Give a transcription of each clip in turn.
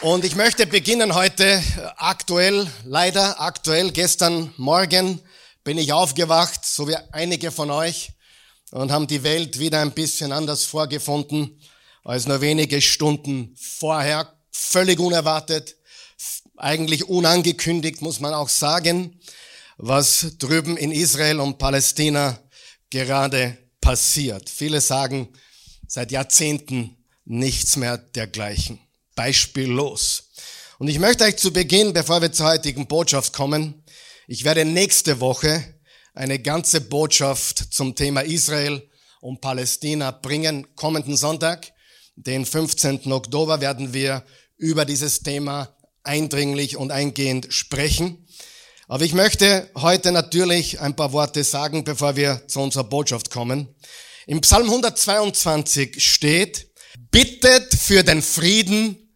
Und ich möchte beginnen heute aktuell, leider aktuell, gestern Morgen bin ich aufgewacht, so wie einige von euch, und haben die Welt wieder ein bisschen anders vorgefunden als nur wenige Stunden vorher. Völlig unerwartet, eigentlich unangekündigt, muss man auch sagen, was drüben in Israel und Palästina gerade passiert. Viele sagen seit Jahrzehnten nichts mehr dergleichen beispiellos. Und ich möchte euch zu Beginn, bevor wir zur heutigen Botschaft kommen, ich werde nächste Woche eine ganze Botschaft zum Thema Israel und Palästina bringen. Kommenden Sonntag, den 15. Oktober, werden wir über dieses Thema eindringlich und eingehend sprechen. Aber ich möchte heute natürlich ein paar Worte sagen, bevor wir zu unserer Botschaft kommen. Im Psalm 122 steht, bittet für den Frieden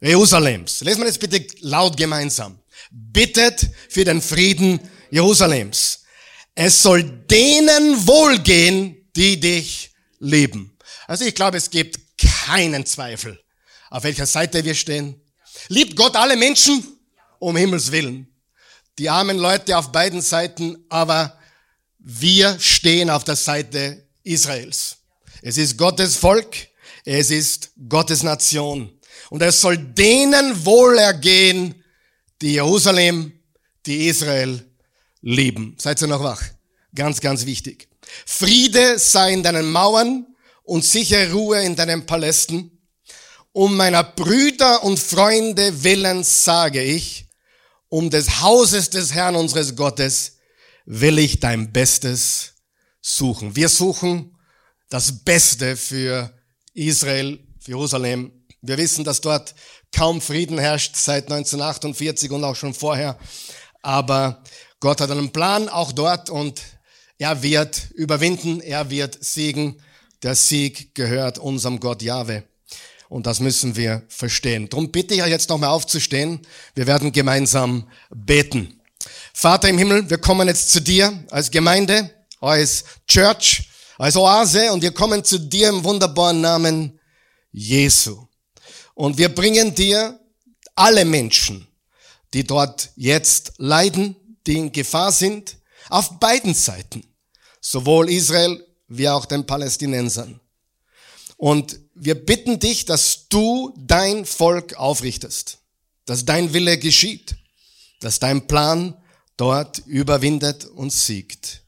Jerusalems. Lesen wir das bitte laut gemeinsam. Bittet für den Frieden Jerusalems. Es soll denen wohlgehen, die dich lieben. Also ich glaube, es gibt keinen Zweifel, auf welcher Seite wir stehen. Liebt Gott alle Menschen? Um Himmels Willen. Die armen Leute auf beiden Seiten, aber wir stehen auf der Seite Israels. Es ist Gottes Volk, es ist Gottes Nation. Und es soll denen wohlergehen, die Jerusalem, die Israel lieben. Seid ihr noch wach? Ganz, ganz wichtig. Friede sei in deinen Mauern und sichere Ruhe in deinen Palästen. Um meiner Brüder und Freunde willen sage ich, um des Hauses des Herrn unseres Gottes will ich dein Bestes suchen. Wir suchen das Beste für Israel, für Jerusalem wir wissen, dass dort kaum Frieden herrscht seit 1948 und auch schon vorher. Aber Gott hat einen Plan auch dort und er wird überwinden, er wird siegen. Der Sieg gehört unserem Gott Jahwe. Und das müssen wir verstehen. Drum bitte ich euch jetzt nochmal aufzustehen. Wir werden gemeinsam beten. Vater im Himmel, wir kommen jetzt zu dir als Gemeinde, als Church, als Oase und wir kommen zu dir im wunderbaren Namen Jesu. Und wir bringen dir alle Menschen, die dort jetzt leiden, die in Gefahr sind, auf beiden Seiten, sowohl Israel wie auch den Palästinensern. Und wir bitten dich, dass du dein Volk aufrichtest, dass dein Wille geschieht, dass dein Plan dort überwindet und siegt.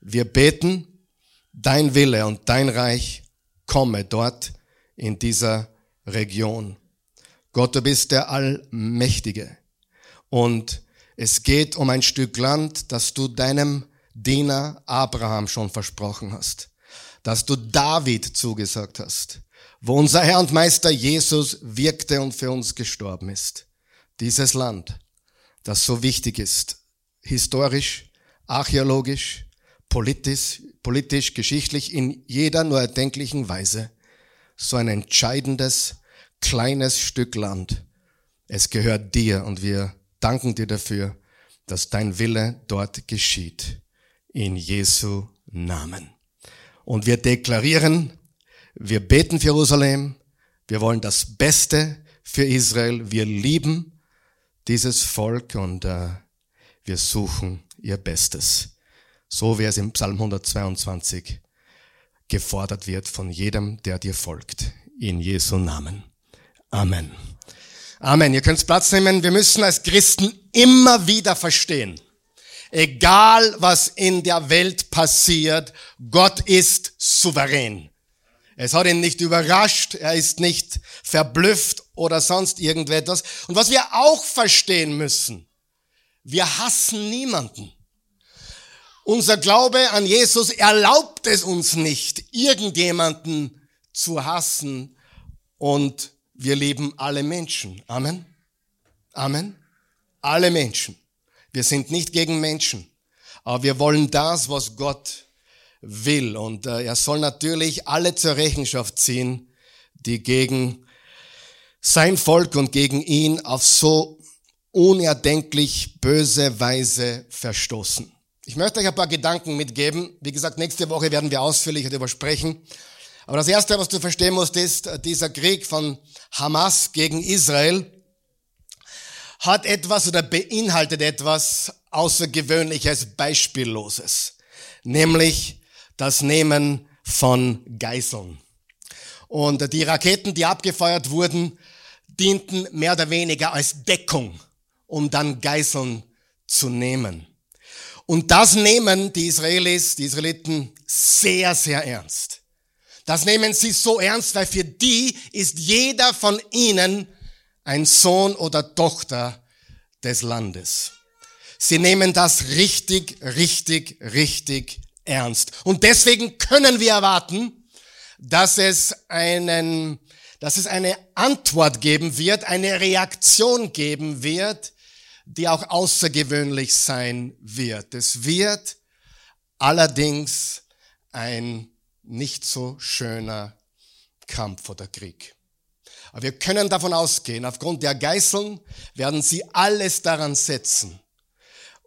Wir beten, dein Wille und dein Reich komme dort in dieser Region. Gott, du bist der Allmächtige. Und es geht um ein Stück Land, das du deinem Diener Abraham schon versprochen hast, dass du David zugesagt hast, wo unser Herr und Meister Jesus wirkte und für uns gestorben ist. Dieses Land, das so wichtig ist, historisch, archäologisch, politisch, politisch, geschichtlich, in jeder nur erdenklichen Weise so ein entscheidendes, kleines Stück Land. Es gehört dir und wir danken dir dafür, dass dein Wille dort geschieht. In Jesu Namen. Und wir deklarieren, wir beten für Jerusalem, wir wollen das Beste für Israel, wir lieben dieses Volk und äh, wir suchen ihr Bestes. So wie es im Psalm 122 gefordert wird von jedem, der dir folgt. In Jesu Namen. Amen. Amen. Ihr könnt Platz nehmen. Wir müssen als Christen immer wieder verstehen, egal was in der Welt passiert, Gott ist souverän. Es hat ihn nicht überrascht, er ist nicht verblüfft oder sonst irgendetwas. Und was wir auch verstehen müssen, wir hassen niemanden. Unser Glaube an Jesus erlaubt es uns nicht, irgendjemanden zu hassen und wir lieben alle Menschen. Amen. Amen. Alle Menschen. Wir sind nicht gegen Menschen, aber wir wollen das, was Gott will. Und äh, er soll natürlich alle zur Rechenschaft ziehen, die gegen sein Volk und gegen ihn auf so unerdenklich böse Weise verstoßen. Ich möchte euch ein paar Gedanken mitgeben. Wie gesagt, nächste Woche werden wir ausführlicher darüber sprechen. Aber das Erste, was du verstehen musst, ist, dieser Krieg von Hamas gegen Israel hat etwas oder beinhaltet etwas Außergewöhnliches, Beispielloses, nämlich das Nehmen von Geiseln. Und die Raketen, die abgefeuert wurden, dienten mehr oder weniger als Deckung, um dann Geiseln zu nehmen. Und das nehmen die Israelis, die Israeliten sehr, sehr ernst. Das nehmen sie so ernst, weil für die ist jeder von ihnen ein Sohn oder Tochter des Landes. Sie nehmen das richtig, richtig, richtig ernst. Und deswegen können wir erwarten, dass es einen, dass es eine Antwort geben wird, eine Reaktion geben wird, die auch außergewöhnlich sein wird. Es wird allerdings ein nicht so schöner Kampf oder Krieg. Aber wir können davon ausgehen, aufgrund der Geißeln werden sie alles daran setzen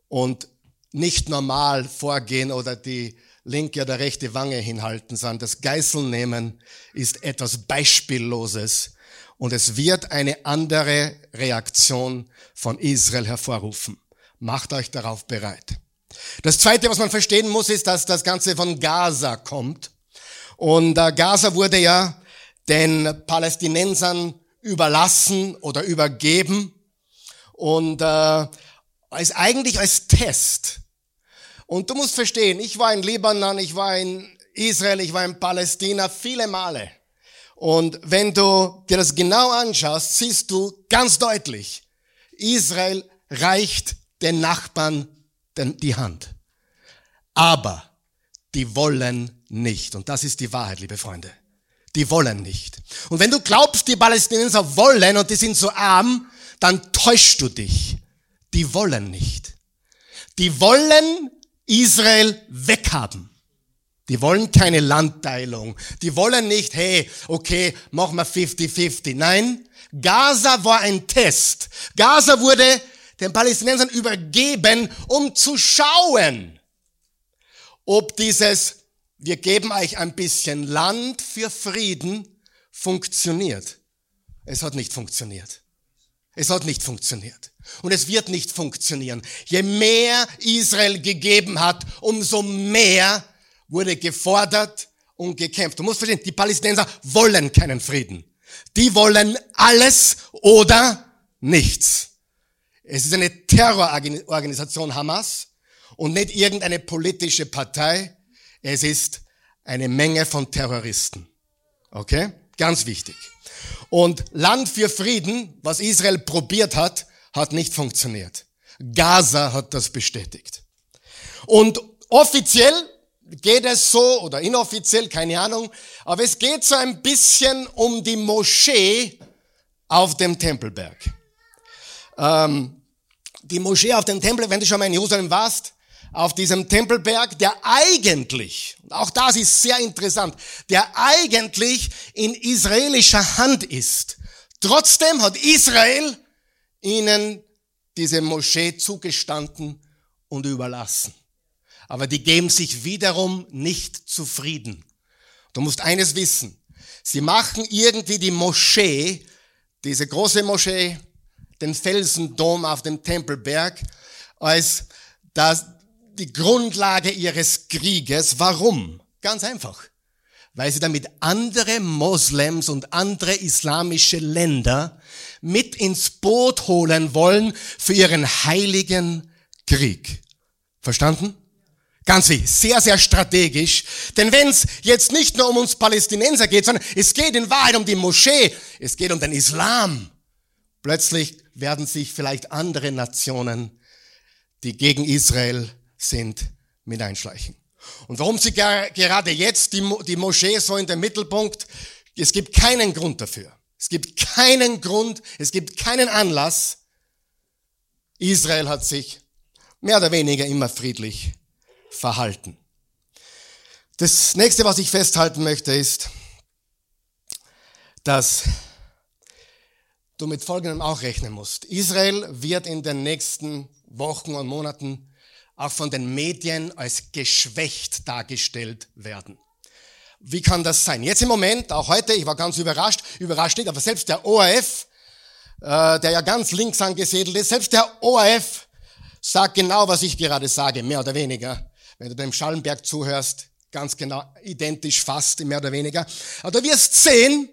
und nicht normal vorgehen oder die linke oder rechte Wange hinhalten, sondern das Geißeln nehmen ist etwas Beispielloses und es wird eine andere Reaktion von Israel hervorrufen. Macht euch darauf bereit. Das Zweite, was man verstehen muss, ist, dass das Ganze von Gaza kommt. Und äh, Gaza wurde ja den Palästinensern überlassen oder übergeben und äh, als eigentlich als Test. Und du musst verstehen, ich war in Libanon, ich war in Israel, ich war in Palästina viele Male. Und wenn du dir das genau anschaust, siehst du ganz deutlich, Israel reicht den Nachbarn die Hand. Aber die wollen nicht. Und das ist die Wahrheit, liebe Freunde. Die wollen nicht. Und wenn du glaubst, die Palästinenser wollen und die sind so arm, dann täuschst du dich. Die wollen nicht. Die wollen Israel weghaben. Die wollen keine Landteilung. Die wollen nicht, hey, okay, mach mal 50-50. Nein, Gaza war ein Test. Gaza wurde den Palästinensern übergeben, um zu schauen, ob dieses, wir geben euch ein bisschen Land für Frieden, funktioniert. Es hat nicht funktioniert. Es hat nicht funktioniert. Und es wird nicht funktionieren. Je mehr Israel gegeben hat, umso mehr wurde gefordert und gekämpft. Du musst verstehen, die Palästinenser wollen keinen Frieden. Die wollen alles oder nichts. Es ist eine Terrororganisation Hamas und nicht irgendeine politische Partei. Es ist eine Menge von Terroristen. Okay? Ganz wichtig. Und Land für Frieden, was Israel probiert hat, hat nicht funktioniert. Gaza hat das bestätigt. Und offiziell geht es so, oder inoffiziell, keine Ahnung, aber es geht so ein bisschen um die Moschee auf dem Tempelberg. Ähm, die Moschee auf dem Tempel, wenn du schon mal in Jerusalem warst, auf diesem Tempelberg, der eigentlich, auch das ist sehr interessant, der eigentlich in israelischer Hand ist. Trotzdem hat Israel ihnen diese Moschee zugestanden und überlassen. Aber die geben sich wiederum nicht zufrieden. Du musst eines wissen. Sie machen irgendwie die Moschee, diese große Moschee, den Felsendom auf dem Tempelberg, als das, die Grundlage ihres Krieges. Warum? Ganz einfach. Weil sie damit andere Moslems und andere islamische Länder mit ins Boot holen wollen für ihren heiligen Krieg. Verstanden? Ganz wichtig, sehr, sehr strategisch. Denn wenn es jetzt nicht nur um uns Palästinenser geht, sondern es geht in Wahrheit um die Moschee, es geht um den Islam. Plötzlich werden sich vielleicht andere Nationen, die gegen Israel sind, mit einschleichen. Und warum sie gerade jetzt die, die Moschee so in den Mittelpunkt, es gibt keinen Grund dafür. Es gibt keinen Grund, es gibt keinen Anlass. Israel hat sich mehr oder weniger immer friedlich verhalten. Das nächste, was ich festhalten möchte, ist, dass du mit Folgendem auch rechnen musst. Israel wird in den nächsten Wochen und Monaten auch von den Medien als geschwächt dargestellt werden. Wie kann das sein? Jetzt im Moment, auch heute, ich war ganz überrascht, überrascht nicht, aber selbst der ORF, äh, der ja ganz links angesiedelt ist, selbst der ORF sagt genau, was ich gerade sage, mehr oder weniger. Wenn du dem Schallenberg zuhörst, ganz genau identisch fast, mehr oder weniger. Aber du wirst sehen,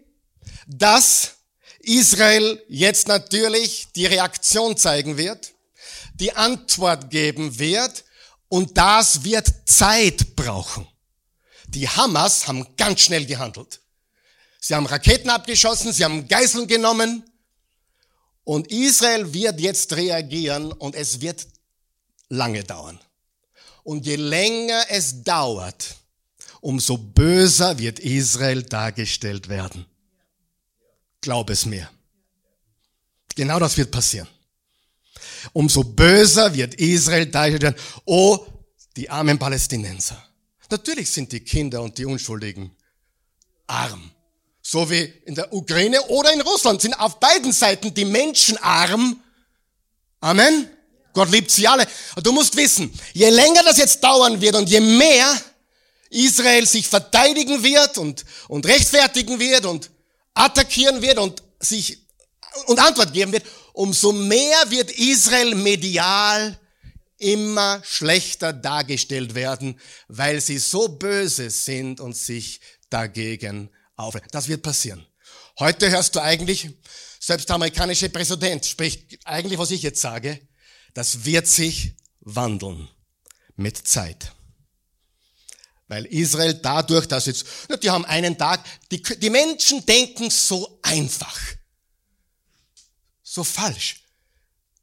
dass Israel jetzt natürlich die Reaktion zeigen wird, die Antwort geben wird und das wird Zeit brauchen. Die Hamas haben ganz schnell gehandelt. Sie haben Raketen abgeschossen, sie haben Geiseln genommen und Israel wird jetzt reagieren und es wird lange dauern. Und je länger es dauert, umso böser wird Israel dargestellt werden. Glaub es mir. Genau das wird passieren. Umso böser wird Israel dargestellt werden. Oh, die armen Palästinenser. Natürlich sind die Kinder und die Unschuldigen arm. So wie in der Ukraine oder in Russland sind auf beiden Seiten die Menschen arm. Amen. Gott liebt sie alle. Und du musst wissen, je länger das jetzt dauern wird und je mehr Israel sich verteidigen wird und, und rechtfertigen wird und attackieren wird und sich und Antwort geben wird, umso mehr wird Israel medial immer schlechter dargestellt werden, weil sie so böse sind und sich dagegen aufregen. Das wird passieren. Heute hörst du eigentlich, selbst der amerikanische Präsident spricht eigentlich, was ich jetzt sage, das wird sich wandeln mit Zeit. Weil Israel dadurch, dass jetzt, die haben einen Tag, die, die Menschen denken so einfach. So falsch.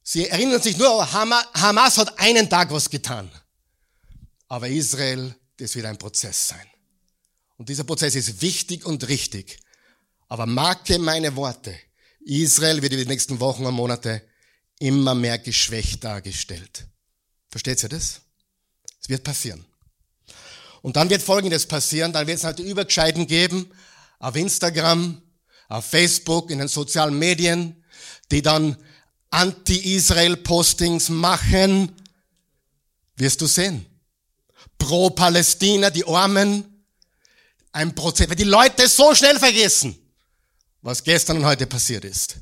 Sie erinnern sich nur, Hamas hat einen Tag was getan. Aber Israel, das wird ein Prozess sein. Und dieser Prozess ist wichtig und richtig. Aber marke meine Worte. Israel wird in den nächsten Wochen und Monate immer mehr geschwächt dargestellt. Versteht ihr das? Es wird passieren. Und dann wird Folgendes passieren, dann wird es halt Übergescheiden geben auf Instagram, auf Facebook, in den sozialen Medien, die dann Anti-Israel-Postings machen. Wirst du sehen. Pro Palästina, die Armen. Ein Prozess, weil die Leute so schnell vergessen, was gestern und heute passiert ist.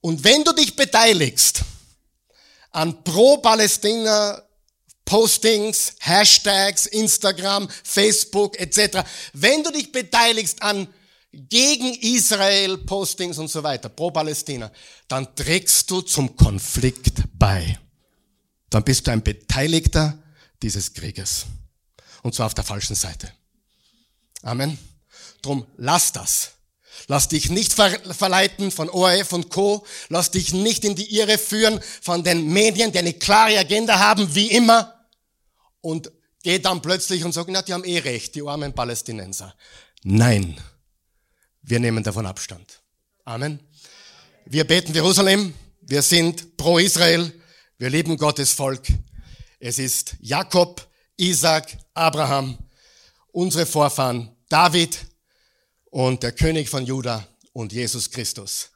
Und wenn du dich beteiligst an Pro-Palästina Postings, Hashtags, Instagram, Facebook etc., wenn du dich beteiligst an gegen Israel Postings und so weiter, pro-Palästina, dann trägst du zum Konflikt bei. Dann bist du ein Beteiligter dieses Krieges. Und zwar auf der falschen Seite. Amen. Drum lass das. Lass dich nicht verleiten von ORF und Co. Lass dich nicht in die Irre führen von den Medien, die eine klare Agenda haben, wie immer. Und geh dann plötzlich und sag, na, die haben eh recht, die armen Palästinenser. Nein. Wir nehmen davon Abstand. Amen. Wir beten Jerusalem. Wir sind pro Israel. Wir lieben Gottes Volk. Es ist Jakob, Isaac, Abraham, unsere Vorfahren, David, und der König von Juda und Jesus Christus,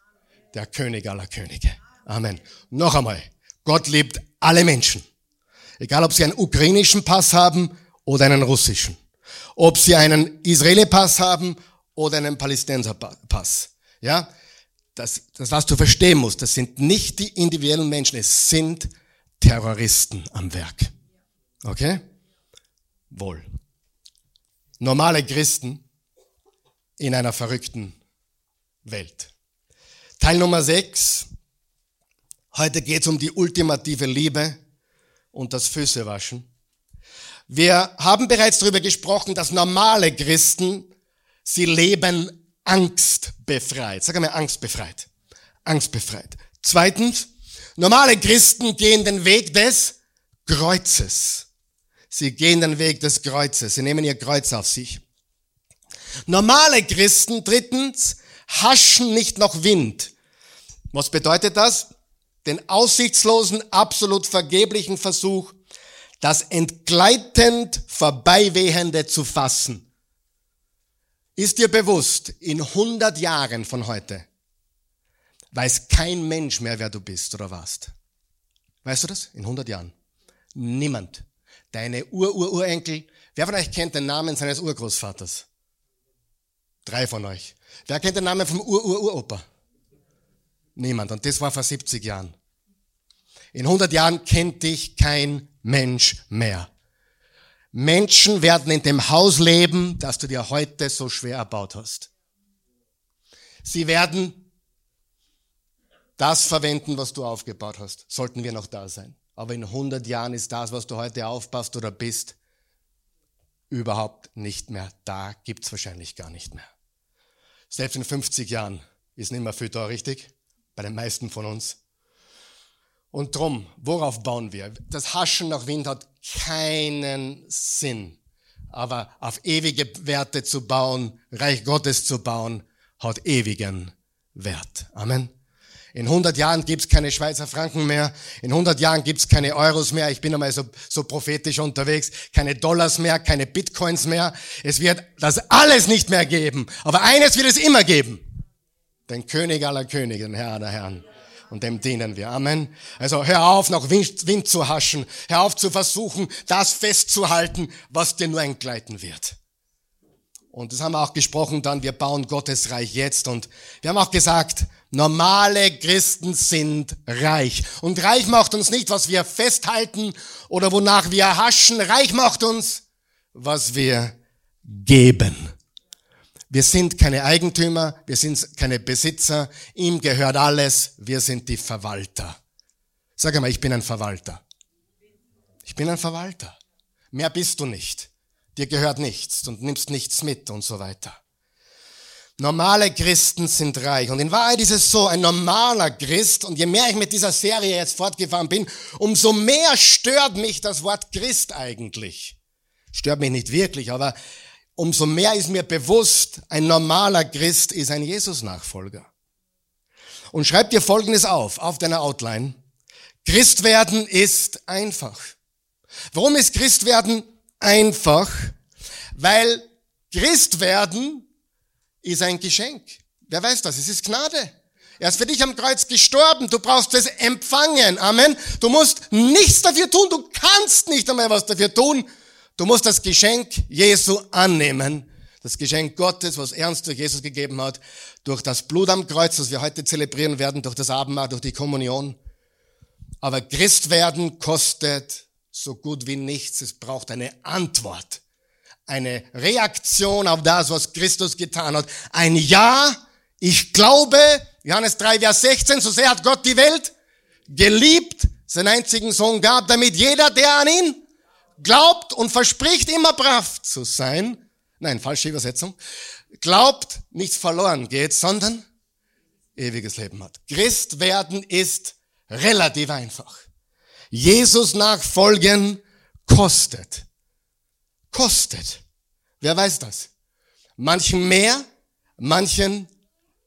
der König aller Könige. Amen. Noch einmal, Gott liebt alle Menschen. Egal, ob sie einen ukrainischen Pass haben oder einen russischen. Ob sie einen Israeli-Pass haben oder einen Palästinenser-Pass. Ja? Das, das, was du verstehen musst, das sind nicht die individuellen Menschen, es sind Terroristen am Werk. Okay? Wohl. Normale Christen in einer verrückten Welt. Teil Nummer 6. Heute geht es um die ultimative Liebe und das Füßewaschen. Wir haben bereits darüber gesprochen, dass normale Christen, sie leben angstbefreit. Sag einmal angstbefreit. Angstbefreit. Zweitens, normale Christen gehen den Weg des Kreuzes. Sie gehen den Weg des Kreuzes. Sie nehmen ihr Kreuz auf sich. Normale Christen, drittens, haschen nicht noch Wind. Was bedeutet das? Den aussichtslosen, absolut vergeblichen Versuch, das entgleitend Vorbeiwehende zu fassen. Ist dir bewusst, in 100 Jahren von heute weiß kein Mensch mehr, wer du bist oder warst. Weißt du das? In 100 Jahren. Niemand. deine Ur-Ur-Urenkel. Wer von euch kennt den Namen seines Urgroßvaters? Drei von euch. Wer kennt den Namen vom Ur-Ur-Uropa? Niemand. Und das war vor 70 Jahren. In 100 Jahren kennt dich kein Mensch mehr. Menschen werden in dem Haus leben, das du dir heute so schwer erbaut hast. Sie werden das verwenden, was du aufgebaut hast. Sollten wir noch da sein. Aber in 100 Jahren ist das, was du heute aufpasst oder bist, überhaupt nicht mehr. Da gibt's wahrscheinlich gar nicht mehr. Selbst in 50 Jahren ist nicht mehr viel da, richtig? Bei den meisten von uns. Und drum, worauf bauen wir? Das Haschen nach Wind hat keinen Sinn. Aber auf ewige Werte zu bauen, Reich Gottes zu bauen, hat ewigen Wert. Amen. In 100 Jahren gibt's keine Schweizer Franken mehr. In 100 Jahren gibt's keine Euros mehr. Ich bin einmal so, so prophetisch unterwegs. Keine Dollars mehr, keine Bitcoins mehr. Es wird das alles nicht mehr geben. Aber eines wird es immer geben. Den König aller Könige, den Herr aller Herren. Und dem dienen wir. Amen. Also hör auf, nach Wind, Wind zu haschen. Hör auf zu versuchen, das festzuhalten, was dir nur entgleiten wird. Und das haben wir auch gesprochen dann, wir bauen Gottes Reich jetzt. Und wir haben auch gesagt, normale Christen sind reich. Und reich macht uns nicht, was wir festhalten oder wonach wir haschen. Reich macht uns, was wir geben. Wir sind keine Eigentümer, wir sind keine Besitzer, ihm gehört alles, wir sind die Verwalter. Sag einmal, ich bin ein Verwalter. Ich bin ein Verwalter. Mehr bist du nicht dir gehört nichts und nimmst nichts mit und so weiter. Normale Christen sind reich. Und in Wahrheit ist es so, ein normaler Christ, und je mehr ich mit dieser Serie jetzt fortgefahren bin, umso mehr stört mich das Wort Christ eigentlich. Stört mich nicht wirklich, aber umso mehr ist mir bewusst, ein normaler Christ ist ein Jesus-Nachfolger. Und schreib dir Folgendes auf, auf deiner Outline. Christ werden ist einfach. Warum ist Christ werden einfach, weil Christ werden ist ein Geschenk. Wer weiß das? Es ist Gnade. Er ist für dich am Kreuz gestorben. Du brauchst es empfangen. Amen. Du musst nichts dafür tun. Du kannst nicht einmal was dafür tun. Du musst das Geschenk Jesu annehmen. Das Geschenk Gottes, was er uns durch Jesus gegeben hat, durch das Blut am Kreuz, das wir heute zelebrieren werden, durch das Abendmahl, durch die Kommunion. Aber Christ werden kostet so gut wie nichts. Es braucht eine Antwort, eine Reaktion auf das, was Christus getan hat. Ein Ja, ich glaube, Johannes 3, Vers 16, so sehr hat Gott die Welt geliebt, seinen einzigen Sohn gab, damit jeder, der an ihn glaubt und verspricht, immer brav zu sein, nein, falsche Übersetzung, glaubt, nichts verloren geht, sondern ewiges Leben hat. Christ werden ist relativ einfach. Jesus nachfolgen kostet. Kostet. Wer weiß das? Manchen mehr, manchen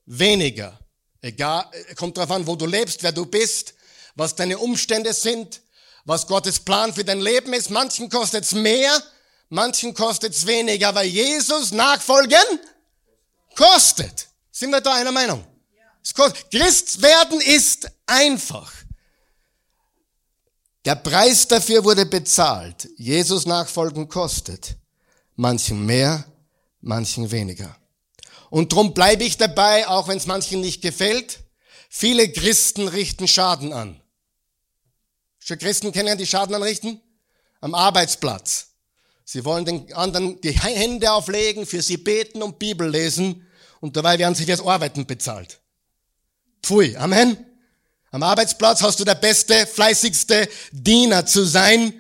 weniger. Egal, kommt darauf an, wo du lebst, wer du bist, was deine Umstände sind, was Gottes Plan für dein Leben ist. Manchen kostet es mehr, manchen kostet es weniger, aber Jesus nachfolgen kostet. Sind wir da einer Meinung? Christ werden ist einfach. Der Preis dafür wurde bezahlt. Jesus nachfolgen kostet. Manchen mehr, manchen weniger. Und drum bleibe ich dabei, auch wenn es manchen nicht gefällt. Viele Christen richten Schaden an. Schon Christen kennen die Schaden anrichten? Am Arbeitsplatz. Sie wollen den anderen die Hände auflegen, für sie beten und Bibel lesen und dabei werden sie fürs Arbeiten bezahlt. Pfui, Amen. Am Arbeitsplatz hast du der beste, fleißigste Diener zu sein.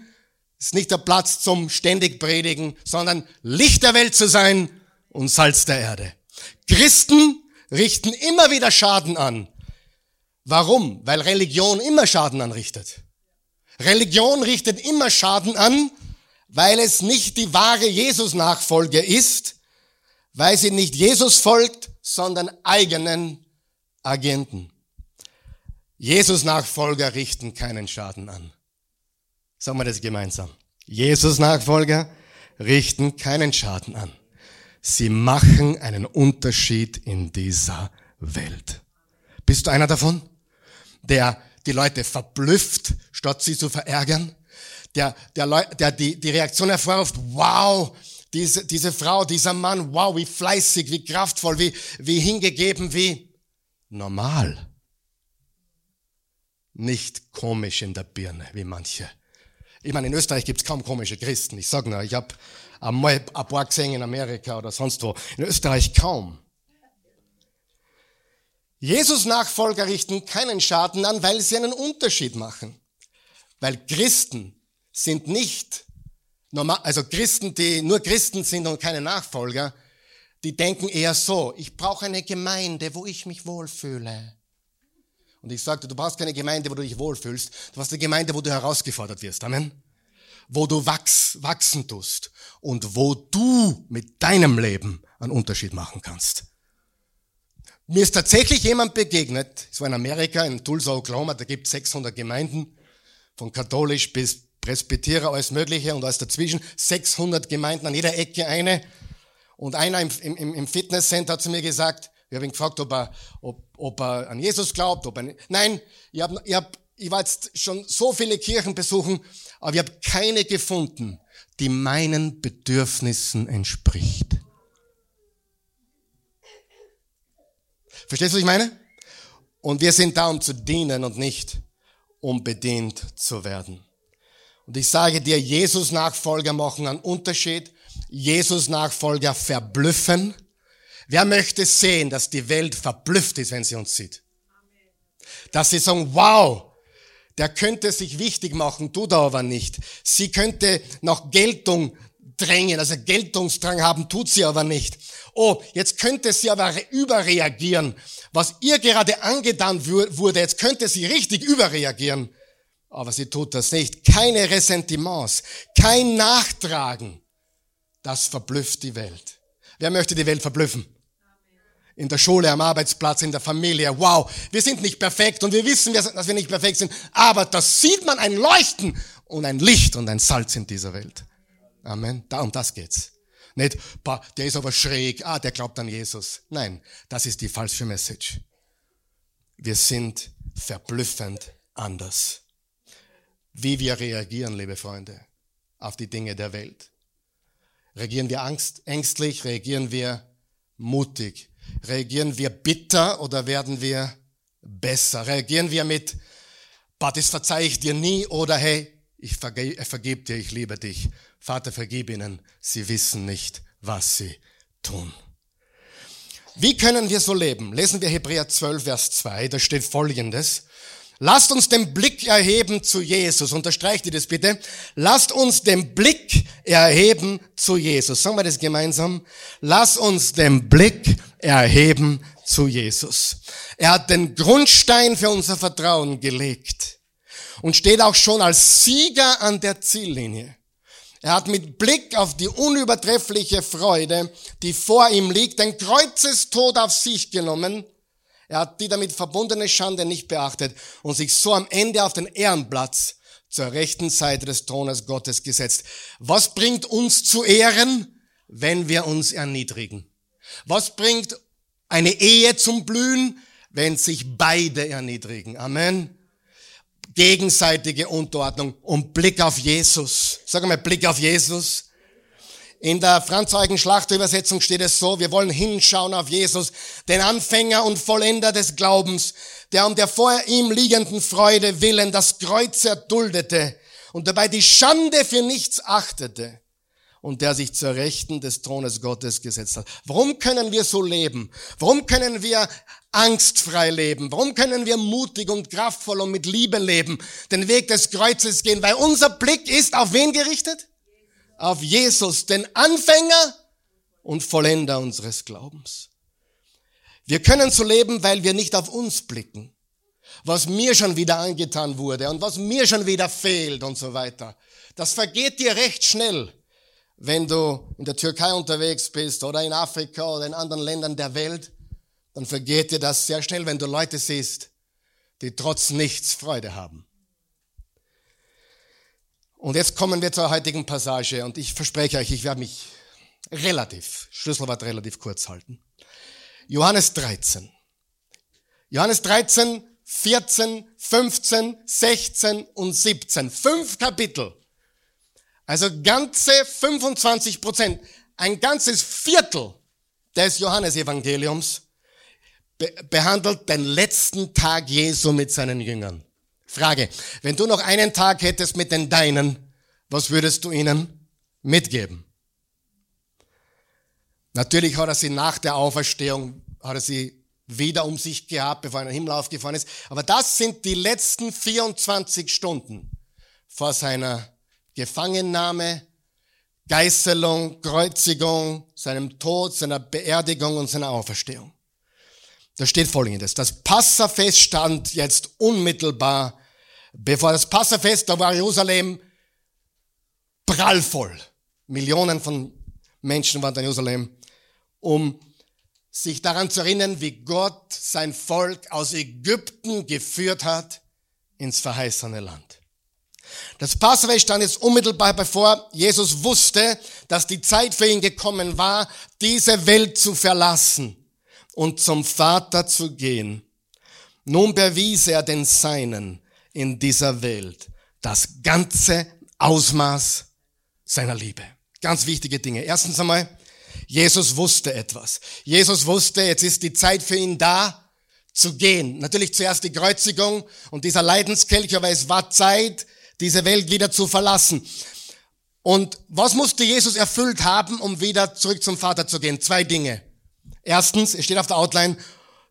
Ist nicht der Platz zum ständig predigen, sondern Licht der Welt zu sein und Salz der Erde. Christen richten immer wieder Schaden an. Warum? Weil Religion immer Schaden anrichtet. Religion richtet immer Schaden an, weil es nicht die wahre Jesus-Nachfolge ist, weil sie nicht Jesus folgt, sondern eigenen Agenten. Jesus-Nachfolger richten keinen Schaden an. Sagen wir das gemeinsam. Jesus-Nachfolger richten keinen Schaden an. Sie machen einen Unterschied in dieser Welt. Bist du einer davon, der die Leute verblüfft, statt sie zu verärgern? der, der, der die, die Reaktion hervorruft, wow, diese, diese Frau, dieser Mann, wow, wie fleißig, wie kraftvoll, wie, wie hingegeben, wie normal. Nicht komisch in der Birne, wie manche. Ich meine, in Österreich gibt's kaum komische Christen. Ich sag nur, ich habe einmal ein paar gesehen in Amerika oder sonst wo. In Österreich kaum. Jesus Nachfolger richten keinen Schaden an, weil sie einen Unterschied machen. Weil Christen sind nicht normal, also Christen, die nur Christen sind und keine Nachfolger, die denken eher so, ich brauche eine Gemeinde, wo ich mich wohlfühle. Und ich sagte, du brauchst keine Gemeinde, wo du dich wohlfühlst. Du brauchst eine Gemeinde, wo du herausgefordert wirst. Amen. Wo du wachs, wachsen tust und wo du mit deinem Leben einen Unterschied machen kannst. Mir ist tatsächlich jemand begegnet, es war in Amerika, in Tulsa, Oklahoma, da gibt es 600 Gemeinden, von katholisch bis Presbyterer, alles Mögliche und alles dazwischen, 600 Gemeinden, an jeder Ecke eine. Und einer im, im, im Fitnesscenter hat zu mir gesagt, ich habe ihn gefragt, ob er, ob, ob er an Jesus glaubt, ob er, nein, ich, hab, ich, hab, ich war jetzt schon so viele Kirchen besuchen, aber ich habe keine gefunden, die meinen Bedürfnissen entspricht. Verstehst du, was ich meine? Und wir sind da, um zu dienen und nicht um bedient zu werden. Und ich sage dir, Jesus-Nachfolger machen einen Unterschied. Jesus-Nachfolger verblüffen. Wer möchte sehen, dass die Welt verblüfft ist, wenn sie uns sieht? Dass sie sagen, wow, der könnte sich wichtig machen, tut er aber nicht. Sie könnte nach Geltung drängen, also Geltungsdrang haben, tut sie aber nicht. Oh, jetzt könnte sie aber überreagieren. Was ihr gerade angetan wurde, jetzt könnte sie richtig überreagieren. Aber sie tut das nicht. Keine Ressentiments, kein Nachtragen. Das verblüfft die Welt. Wer möchte die Welt verblüffen? In der Schule, am Arbeitsplatz, in der Familie. Wow, wir sind nicht perfekt und wir wissen, dass wir nicht perfekt sind. Aber das sieht man ein Leuchten und ein Licht und ein Salz in dieser Welt. Amen. Da um das geht's. Nicht, der ist aber schräg, ah, der glaubt an Jesus. Nein, das ist die falsche Message. Wir sind verblüffend anders. Wie wir reagieren, liebe Freunde, auf die Dinge der Welt. Reagieren wir angst, ängstlich? Reagieren wir mutig? Reagieren wir bitter oder werden wir besser? Reagieren wir mit, bah, das verzeih ich dir nie oder hey, ich vergebe vergeb dir, ich liebe dich. Vater, vergib ihnen, sie wissen nicht, was sie tun. Wie können wir so leben? Lesen wir Hebräer 12, Vers 2, da steht folgendes. Lasst uns den Blick erheben zu Jesus. Unterstreicht ihr das bitte? Lasst uns den Blick erheben zu Jesus. Sagen wir das gemeinsam. Lasst uns den Blick erheben zu Jesus. Er hat den Grundstein für unser Vertrauen gelegt und steht auch schon als Sieger an der Ziellinie. Er hat mit Blick auf die unübertreffliche Freude, die vor ihm liegt, den Kreuzestod auf sich genommen. Er hat die damit verbundene Schande nicht beachtet und sich so am Ende auf den Ehrenplatz zur rechten Seite des Thrones Gottes gesetzt. Was bringt uns zu Ehren, wenn wir uns erniedrigen? Was bringt eine Ehe zum Blühen, wenn sich beide erniedrigen? Amen gegenseitige Unterordnung und Blick auf Jesus. Sag mal, Blick auf Jesus. In der Franz-Eugen Schlachterübersetzung steht es so, wir wollen hinschauen auf Jesus, den Anfänger und Vollender des Glaubens, der um der vor ihm liegenden Freude willen das Kreuz erduldete und dabei die Schande für nichts achtete und der sich zur Rechten des Thrones Gottes gesetzt hat. Warum können wir so leben? Warum können wir angstfrei leben? Warum können wir mutig und kraftvoll und mit Liebe leben, den Weg des Kreuzes gehen? Weil unser Blick ist auf wen gerichtet? Auf Jesus, den Anfänger und Vollender unseres Glaubens. Wir können so leben, weil wir nicht auf uns blicken, was mir schon wieder angetan wurde und was mir schon wieder fehlt und so weiter. Das vergeht dir recht schnell, wenn du in der Türkei unterwegs bist oder in Afrika oder in anderen Ländern der Welt dann vergeht dir das sehr schnell, wenn du Leute siehst, die trotz nichts Freude haben. Und jetzt kommen wir zur heutigen Passage und ich verspreche euch, ich werde mich relativ, Schlüsselwort relativ kurz halten. Johannes 13. Johannes 13, 14, 15, 16 und 17. Fünf Kapitel Also ganze 25 Prozent, ein ganzes Viertel des Johannesevangeliums be behandelt den letzten Tag Jesu mit seinen Jüngern. Frage, wenn du noch einen Tag hättest mit den Deinen, was würdest du ihnen mitgeben? Natürlich hat er sie nach der Auferstehung, hat er sie wieder um sich gehabt, bevor er in den Himmel aufgefahren ist. Aber das sind die letzten 24 Stunden vor seiner Gefangennahme, Geißelung, Kreuzigung, seinem Tod, seiner Beerdigung und seiner Auferstehung. Da steht folgendes. Das Passafest stand jetzt unmittelbar bevor das Passafest, da war Jerusalem prallvoll. Millionen von Menschen waren in Jerusalem, um sich daran zu erinnern, wie Gott sein Volk aus Ägypten geführt hat ins verheißene Land. Das Passafest stand jetzt unmittelbar bevor. Jesus wusste, dass die Zeit für ihn gekommen war, diese Welt zu verlassen und zum Vater zu gehen. Nun bewies er den Seinen in dieser Welt das ganze Ausmaß seiner Liebe. Ganz wichtige Dinge. Erstens einmal, Jesus wusste etwas. Jesus wusste, jetzt ist die Zeit für ihn da, zu gehen. Natürlich zuerst die Kreuzigung und dieser Leidenskelch, aber es war Zeit, diese Welt wieder zu verlassen. Und was musste Jesus erfüllt haben, um wieder zurück zum Vater zu gehen? Zwei Dinge. Erstens, es steht auf der Outline,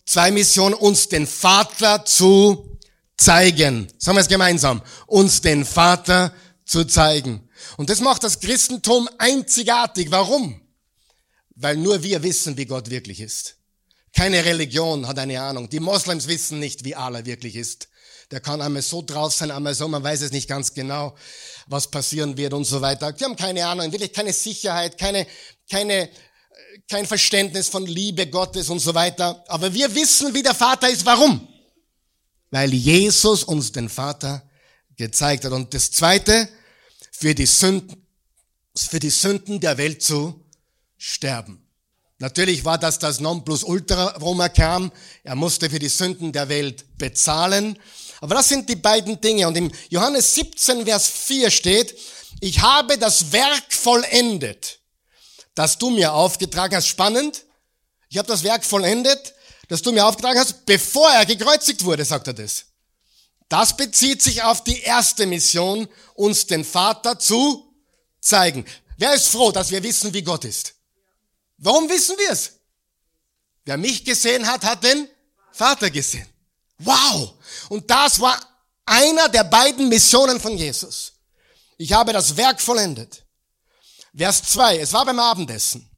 zwei Missionen, uns den Vater zu zeigen. Sagen wir es gemeinsam. Uns den Vater zu zeigen. Und das macht das Christentum einzigartig. Warum? Weil nur wir wissen, wie Gott wirklich ist. Keine Religion hat eine Ahnung. Die Moslems wissen nicht, wie Allah wirklich ist. Der kann einmal so drauf sein, einmal so, man weiß es nicht ganz genau, was passieren wird und so weiter. Die haben keine Ahnung, wirklich keine Sicherheit, keine, keine kein Verständnis von Liebe Gottes und so weiter. Aber wir wissen, wie der Vater ist. Warum? Weil Jesus uns den Vater gezeigt hat. Und das Zweite, für die Sünden, für die Sünden der Welt zu sterben. Natürlich war das das Nonplusultra, warum er kam. Er musste für die Sünden der Welt bezahlen. Aber das sind die beiden Dinge. Und im Johannes 17, Vers 4 steht, ich habe das Werk vollendet das du mir aufgetragen hast. Spannend. Ich habe das Werk vollendet, das du mir aufgetragen hast, bevor er gekreuzigt wurde, sagt er das. Das bezieht sich auf die erste Mission, uns den Vater zu zeigen. Wer ist froh, dass wir wissen, wie Gott ist? Warum wissen wir es? Wer mich gesehen hat, hat den Vater gesehen. Wow! Und das war einer der beiden Missionen von Jesus. Ich habe das Werk vollendet. Vers 2. Es war beim Abendessen,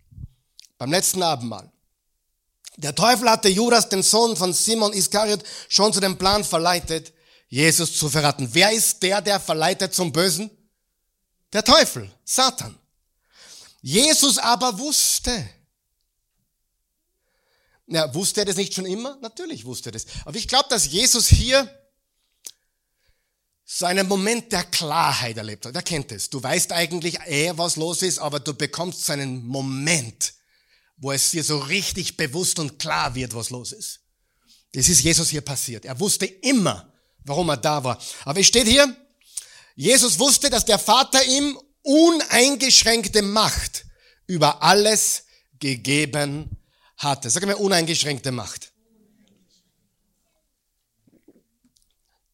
beim letzten Abendmahl. Der Teufel hatte Judas, den Sohn von Simon Iskariot, schon zu dem Plan verleitet, Jesus zu verraten. Wer ist der, der verleitet zum Bösen? Der Teufel, Satan. Jesus aber wusste. Ja, wusste er das nicht schon immer? Natürlich wusste er das. Aber ich glaube, dass Jesus hier so einen Moment der Klarheit erlebt hat. Wer kennt es? Du weißt eigentlich eher, was los ist, aber du bekommst so einen Moment, wo es dir so richtig bewusst und klar wird, was los ist. Das ist Jesus hier passiert. Er wusste immer, warum er da war. Aber es steht hier, Jesus wusste, dass der Vater ihm uneingeschränkte Macht über alles gegeben hatte. Sag mal, uneingeschränkte Macht.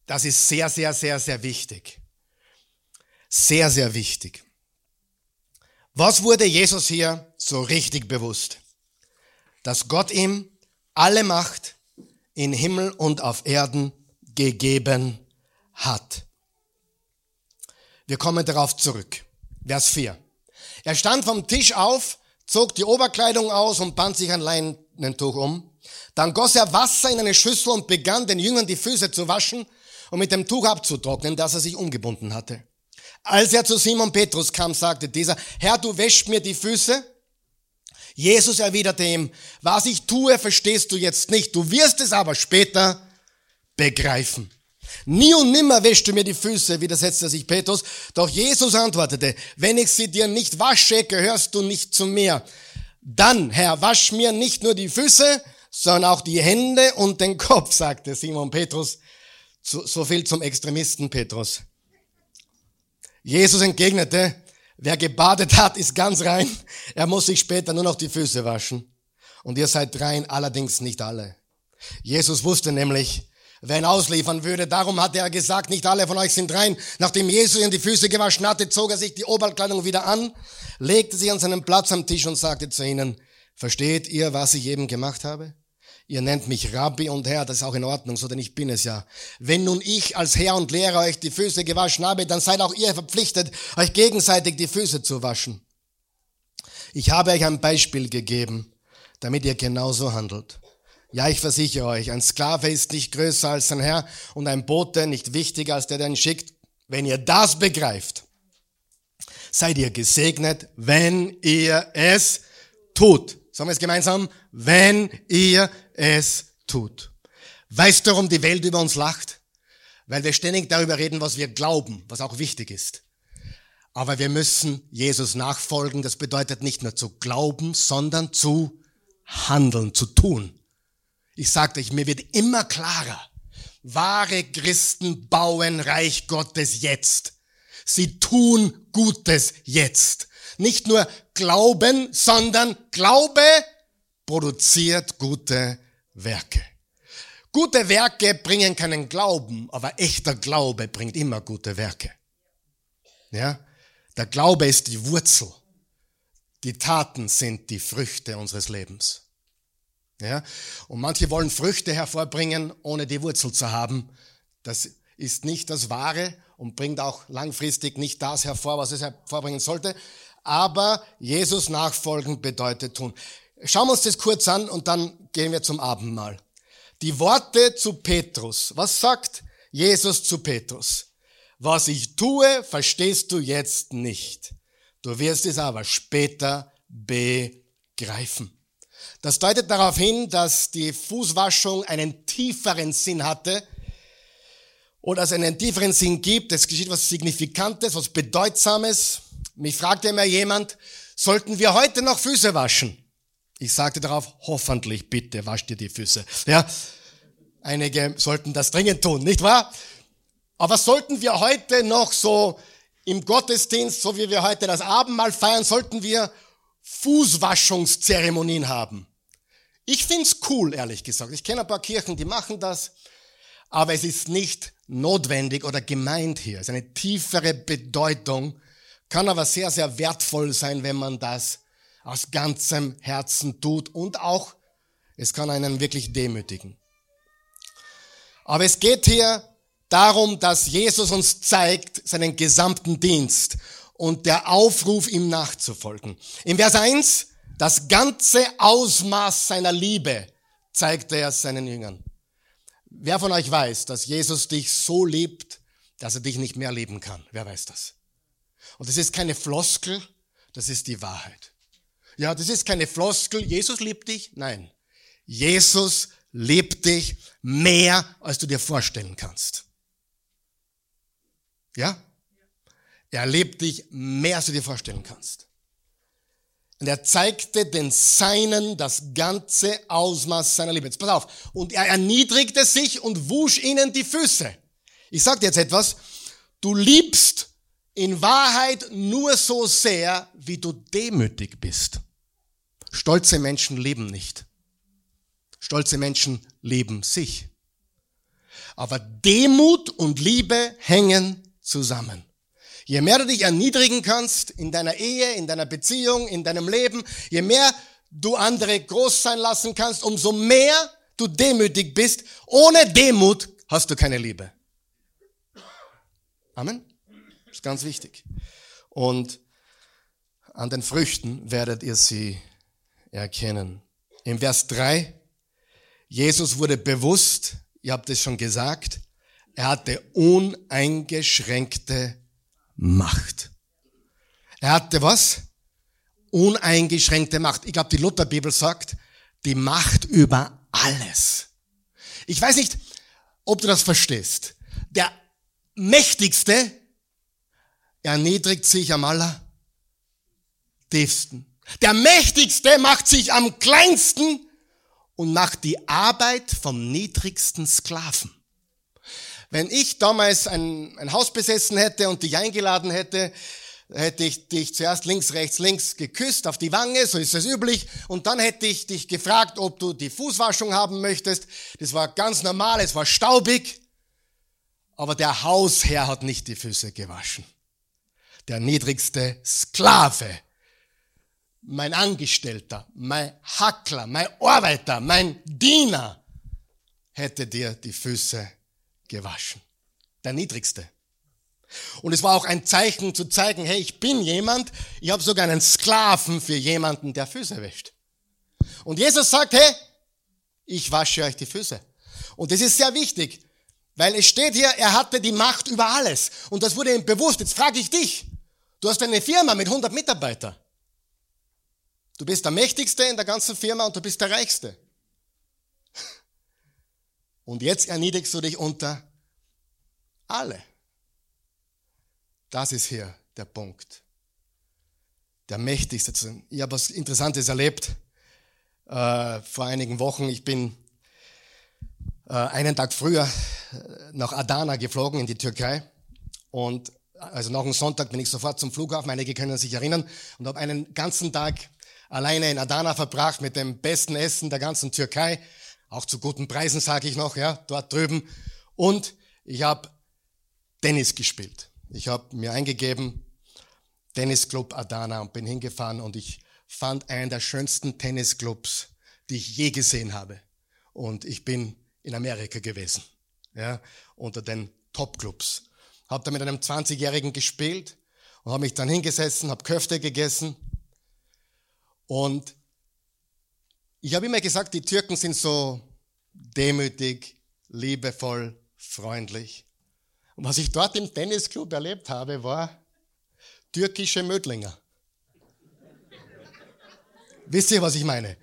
Das ist sehr, sehr, sehr, sehr wichtig. Sehr, sehr wichtig. Was wurde Jesus hier so richtig bewusst? Dass Gott ihm alle Macht in Himmel und auf Erden gegeben hat. Wir kommen darauf zurück. Vers 4. Er stand vom Tisch auf, zog die Oberkleidung aus und band sich ein Leinentuch um. Dann goss er Wasser in eine Schüssel und begann den Jüngern die Füße zu waschen und mit dem Tuch abzutrocknen, das er sich umgebunden hatte. Als er zu Simon Petrus kam, sagte dieser, Herr, du wäschst mir die Füße? Jesus erwiderte ihm, was ich tue, verstehst du jetzt nicht, du wirst es aber später begreifen. Nie und nimmer wäschst du mir die Füße, widersetzte sich Petrus. Doch Jesus antwortete, wenn ich sie dir nicht wasche, gehörst du nicht zu mir. Dann, Herr, wasch mir nicht nur die Füße, sondern auch die Hände und den Kopf, sagte Simon Petrus. So, viel zum Extremisten Petrus. Jesus entgegnete, wer gebadet hat, ist ganz rein. Er muss sich später nur noch die Füße waschen. Und ihr seid rein, allerdings nicht alle. Jesus wusste nämlich, wer ihn ausliefern würde. Darum hat er gesagt, nicht alle von euch sind rein. Nachdem Jesus ihm die Füße gewaschen hatte, zog er sich die Oberkleidung wieder an, legte sie an seinen Platz am Tisch und sagte zu ihnen, versteht ihr, was ich eben gemacht habe? Ihr nennt mich Rabbi und Herr, das ist auch in Ordnung, so denn ich bin es ja. Wenn nun ich als Herr und Lehrer euch die Füße gewaschen habe, dann seid auch ihr verpflichtet, euch gegenseitig die Füße zu waschen. Ich habe euch ein Beispiel gegeben, damit ihr genauso handelt. Ja, ich versichere euch, ein Sklave ist nicht größer als sein Herr und ein Bote nicht wichtiger als der, der ihn schickt. Wenn ihr das begreift, seid ihr gesegnet, wenn ihr es tut. Sagen wir es gemeinsam? Wenn ihr es tut. Weißt du, warum die Welt über uns lacht? Weil wir ständig darüber reden, was wir glauben, was auch wichtig ist. Aber wir müssen Jesus nachfolgen. Das bedeutet nicht nur zu glauben, sondern zu handeln, zu tun. Ich sagte euch, mir wird immer klarer, wahre Christen bauen Reich Gottes jetzt. Sie tun Gutes jetzt. Nicht nur glauben, sondern Glaube produziert gute Werke. Gute Werke bringen keinen Glauben, aber echter Glaube bringt immer gute Werke. Ja? Der Glaube ist die Wurzel. Die Taten sind die Früchte unseres Lebens. Ja? Und manche wollen Früchte hervorbringen, ohne die Wurzel zu haben. Das ist nicht das Wahre und bringt auch langfristig nicht das hervor, was es hervorbringen sollte. Aber Jesus nachfolgen bedeutet tun. Schauen wir uns das kurz an und dann gehen wir zum Abendmahl. Die Worte zu Petrus. Was sagt Jesus zu Petrus? Was ich tue, verstehst du jetzt nicht. Du wirst es aber später begreifen. Das deutet darauf hin, dass die Fußwaschung einen tieferen Sinn hatte oder es einen tieferen Sinn gibt. Es geschieht was Signifikantes, was Bedeutsames. Mich fragte immer jemand, sollten wir heute noch Füße waschen? Ich sagte darauf, hoffentlich, bitte, wasch dir die Füße. Ja, einige sollten das dringend tun, nicht wahr? Aber sollten wir heute noch so im Gottesdienst, so wie wir heute das Abendmahl feiern, sollten wir Fußwaschungszeremonien haben? Ich find's cool, ehrlich gesagt. Ich kenne ein paar Kirchen, die machen das, aber es ist nicht notwendig oder gemeint hier. Es ist eine tiefere Bedeutung, kann aber sehr, sehr wertvoll sein, wenn man das aus ganzem Herzen tut und auch, es kann einen wirklich demütigen. Aber es geht hier darum, dass Jesus uns zeigt seinen gesamten Dienst und der Aufruf, ihm nachzufolgen. In Vers 1 das ganze Ausmaß seiner Liebe zeigte er seinen Jüngern. Wer von euch weiß, dass Jesus dich so liebt, dass er dich nicht mehr lieben kann? Wer weiß das? Und das ist keine Floskel, das ist die Wahrheit. Ja, das ist keine Floskel, Jesus liebt dich. Nein, Jesus liebt dich mehr, als du dir vorstellen kannst. Ja? Er liebt dich mehr, als du dir vorstellen kannst. Und er zeigte den Seinen das ganze Ausmaß seiner Liebe. Jetzt pass auf. Und er erniedrigte sich und wusch ihnen die Füße. Ich sage dir jetzt etwas. Du liebst in Wahrheit nur so sehr, wie du demütig bist. Stolze Menschen leben nicht. Stolze Menschen leben sich. Aber Demut und Liebe hängen zusammen. Je mehr du dich erniedrigen kannst in deiner Ehe, in deiner Beziehung, in deinem Leben, je mehr du andere groß sein lassen kannst, umso mehr du demütig bist. Ohne Demut hast du keine Liebe. Amen. Das ist ganz wichtig. Und an den Früchten werdet ihr sie erkennen. Im Vers 3, Jesus wurde bewusst, ihr habt es schon gesagt, er hatte uneingeschränkte Macht. Er hatte was? Uneingeschränkte Macht. Ich glaube, die Lutherbibel sagt, die Macht über alles. Ich weiß nicht, ob du das verstehst. Der Mächtigste erniedrigt sich am allertiefsten. Der Mächtigste macht sich am kleinsten und macht die Arbeit vom niedrigsten Sklaven. Wenn ich damals ein, ein Haus besessen hätte und dich eingeladen hätte, hätte ich dich zuerst links, rechts, links geküsst auf die Wange, so ist es üblich. Und dann hätte ich dich gefragt, ob du die Fußwaschung haben möchtest. Das war ganz normal, es war staubig. Aber der Hausherr hat nicht die Füße gewaschen. Der niedrigste Sklave, mein Angestellter, mein Hackler, mein Arbeiter, mein Diener hätte dir die Füße gewaschen. Der niedrigste. Und es war auch ein Zeichen zu zeigen, hey, ich bin jemand, ich habe sogar einen Sklaven für jemanden, der Füße wäscht. Und Jesus sagt, hey, ich wasche euch die Füße. Und das ist sehr wichtig, weil es steht hier, er hatte die Macht über alles. Und das wurde ihm bewusst. Jetzt frage ich dich, du hast eine Firma mit 100 Mitarbeitern. Du bist der Mächtigste in der ganzen Firma und du bist der Reichste. Und jetzt erniedrigst du dich unter alle. Das ist hier der Punkt. Der Mächtigste zu sein. Ich habe was Interessantes erlebt äh, vor einigen Wochen. Ich bin äh, einen Tag früher äh, nach Adana geflogen in die Türkei und also nach dem Sonntag bin ich sofort zum Flughafen, einige können sich erinnern, und habe einen ganzen Tag alleine in Adana verbracht mit dem besten Essen der ganzen Türkei, auch zu guten Preisen, sage ich noch, ja, dort drüben. Und ich habe Tennis gespielt. Ich habe mir eingegeben, Tennisclub Adana und bin hingefahren und ich fand einen der schönsten Tennisclubs, die ich je gesehen habe. Und ich bin in Amerika gewesen, ja, unter den Topclubs. Habe da mit einem 20-Jährigen gespielt und habe mich dann hingesessen, habe Köfte gegessen. Und ich habe immer gesagt, die Türken sind so demütig, liebevoll, freundlich. Und was ich dort im Tennisclub erlebt habe, war türkische Mödlinger. Wisst ihr, was ich meine?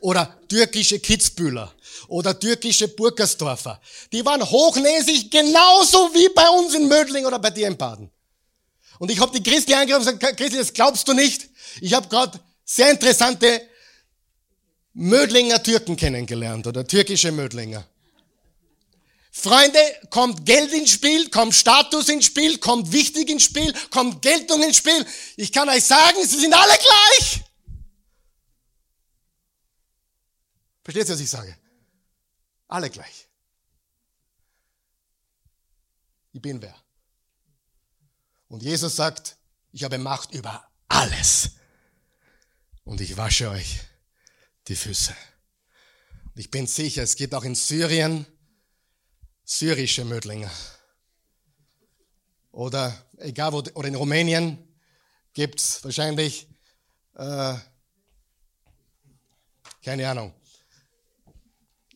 Oder türkische Kitzbühler oder türkische Burgersdorfer. Die waren hochnäsig, genauso wie bei uns in Mödling oder bei dir in Baden. Und ich habe die Christi angerufen und gesagt, Christi, das glaubst du nicht. Ich habe gerade sehr interessante Mödlinger Türken kennengelernt oder türkische Mödlinger. Freunde, kommt Geld ins Spiel, kommt Status ins Spiel, kommt wichtig ins Spiel, kommt Geltung ins Spiel. Ich kann euch sagen, sie sind alle gleich. Versteht ihr, was ich sage? Alle gleich. Ich bin wer? Und Jesus sagt, ich habe Macht über alles. Und ich wasche euch die Füße. Und ich bin sicher, es gibt auch in Syrien syrische Mödlinge. Oder egal wo, oder in Rumänien gibt es wahrscheinlich, äh, keine Ahnung.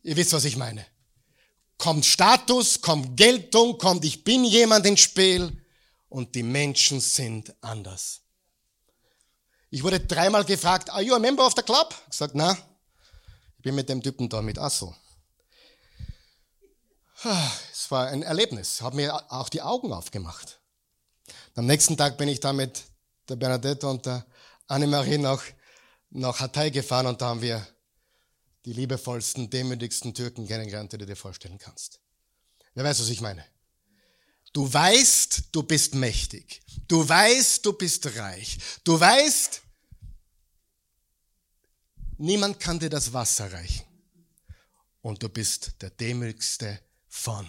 Ihr wisst, was ich meine. Kommt Status, kommt Geltung, kommt ich bin jemand ins Spiel und die Menschen sind anders. Ich wurde dreimal gefragt, are you a member of the club? Ich gesagt, na, ich bin mit dem Typen da mit Asso. Es war ein Erlebnis, hat mir auch die Augen aufgemacht. Am nächsten Tag bin ich da mit der Bernadette und der Annemarie nach, nach Hatay gefahren und da haben wir die liebevollsten, demütigsten Türken kennengelernt, die du dir vorstellen kannst. Wer weiß, was ich meine? Du weißt, du bist mächtig. Du weißt, du bist reich. Du weißt, niemand kann dir das Wasser reichen. Und du bist der demütigste von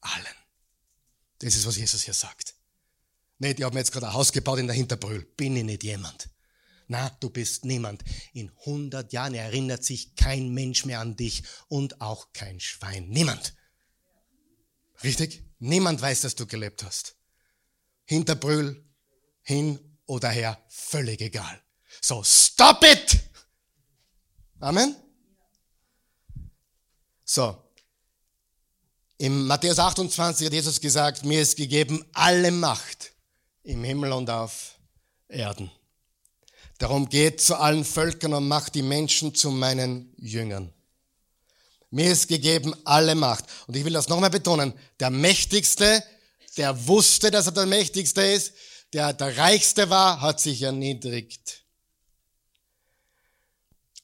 allen. Das ist, was Jesus hier sagt. Nicht, ich habe mir jetzt gerade ein Haus gebaut in der Hinterbrühl. Bin ich nicht jemand. Na, du bist niemand. In 100 Jahren erinnert sich kein Mensch mehr an dich und auch kein Schwein. Niemand. Richtig? Niemand weiß, dass du gelebt hast. Hinterbrühl, hin oder her, völlig egal. So, stop it! Amen? So, im Matthäus 28 hat Jesus gesagt, mir ist gegeben alle Macht im Himmel und auf Erden. Darum geht zu allen Völkern und macht die Menschen zu meinen Jüngern. Mir ist gegeben alle Macht. Und ich will das nochmal betonen. Der Mächtigste, der wusste, dass er der Mächtigste ist, der der Reichste war, hat sich erniedrigt.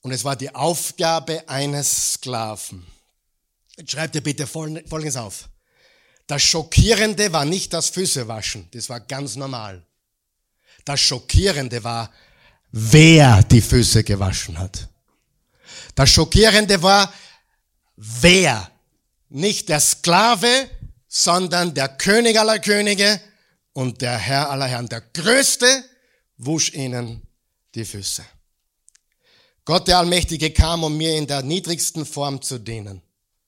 Und es war die Aufgabe eines Sklaven. Jetzt schreibt ihr bitte Folgendes auf. Das Schockierende war nicht das Füßewaschen, das war ganz normal. Das Schockierende war, wer die Füße gewaschen hat. Das Schockierende war, wer. Nicht der Sklave, sondern der König aller Könige und der Herr aller Herren. Der Größte wusch ihnen die Füße. Gott der Allmächtige kam, um mir in der niedrigsten Form zu dienen.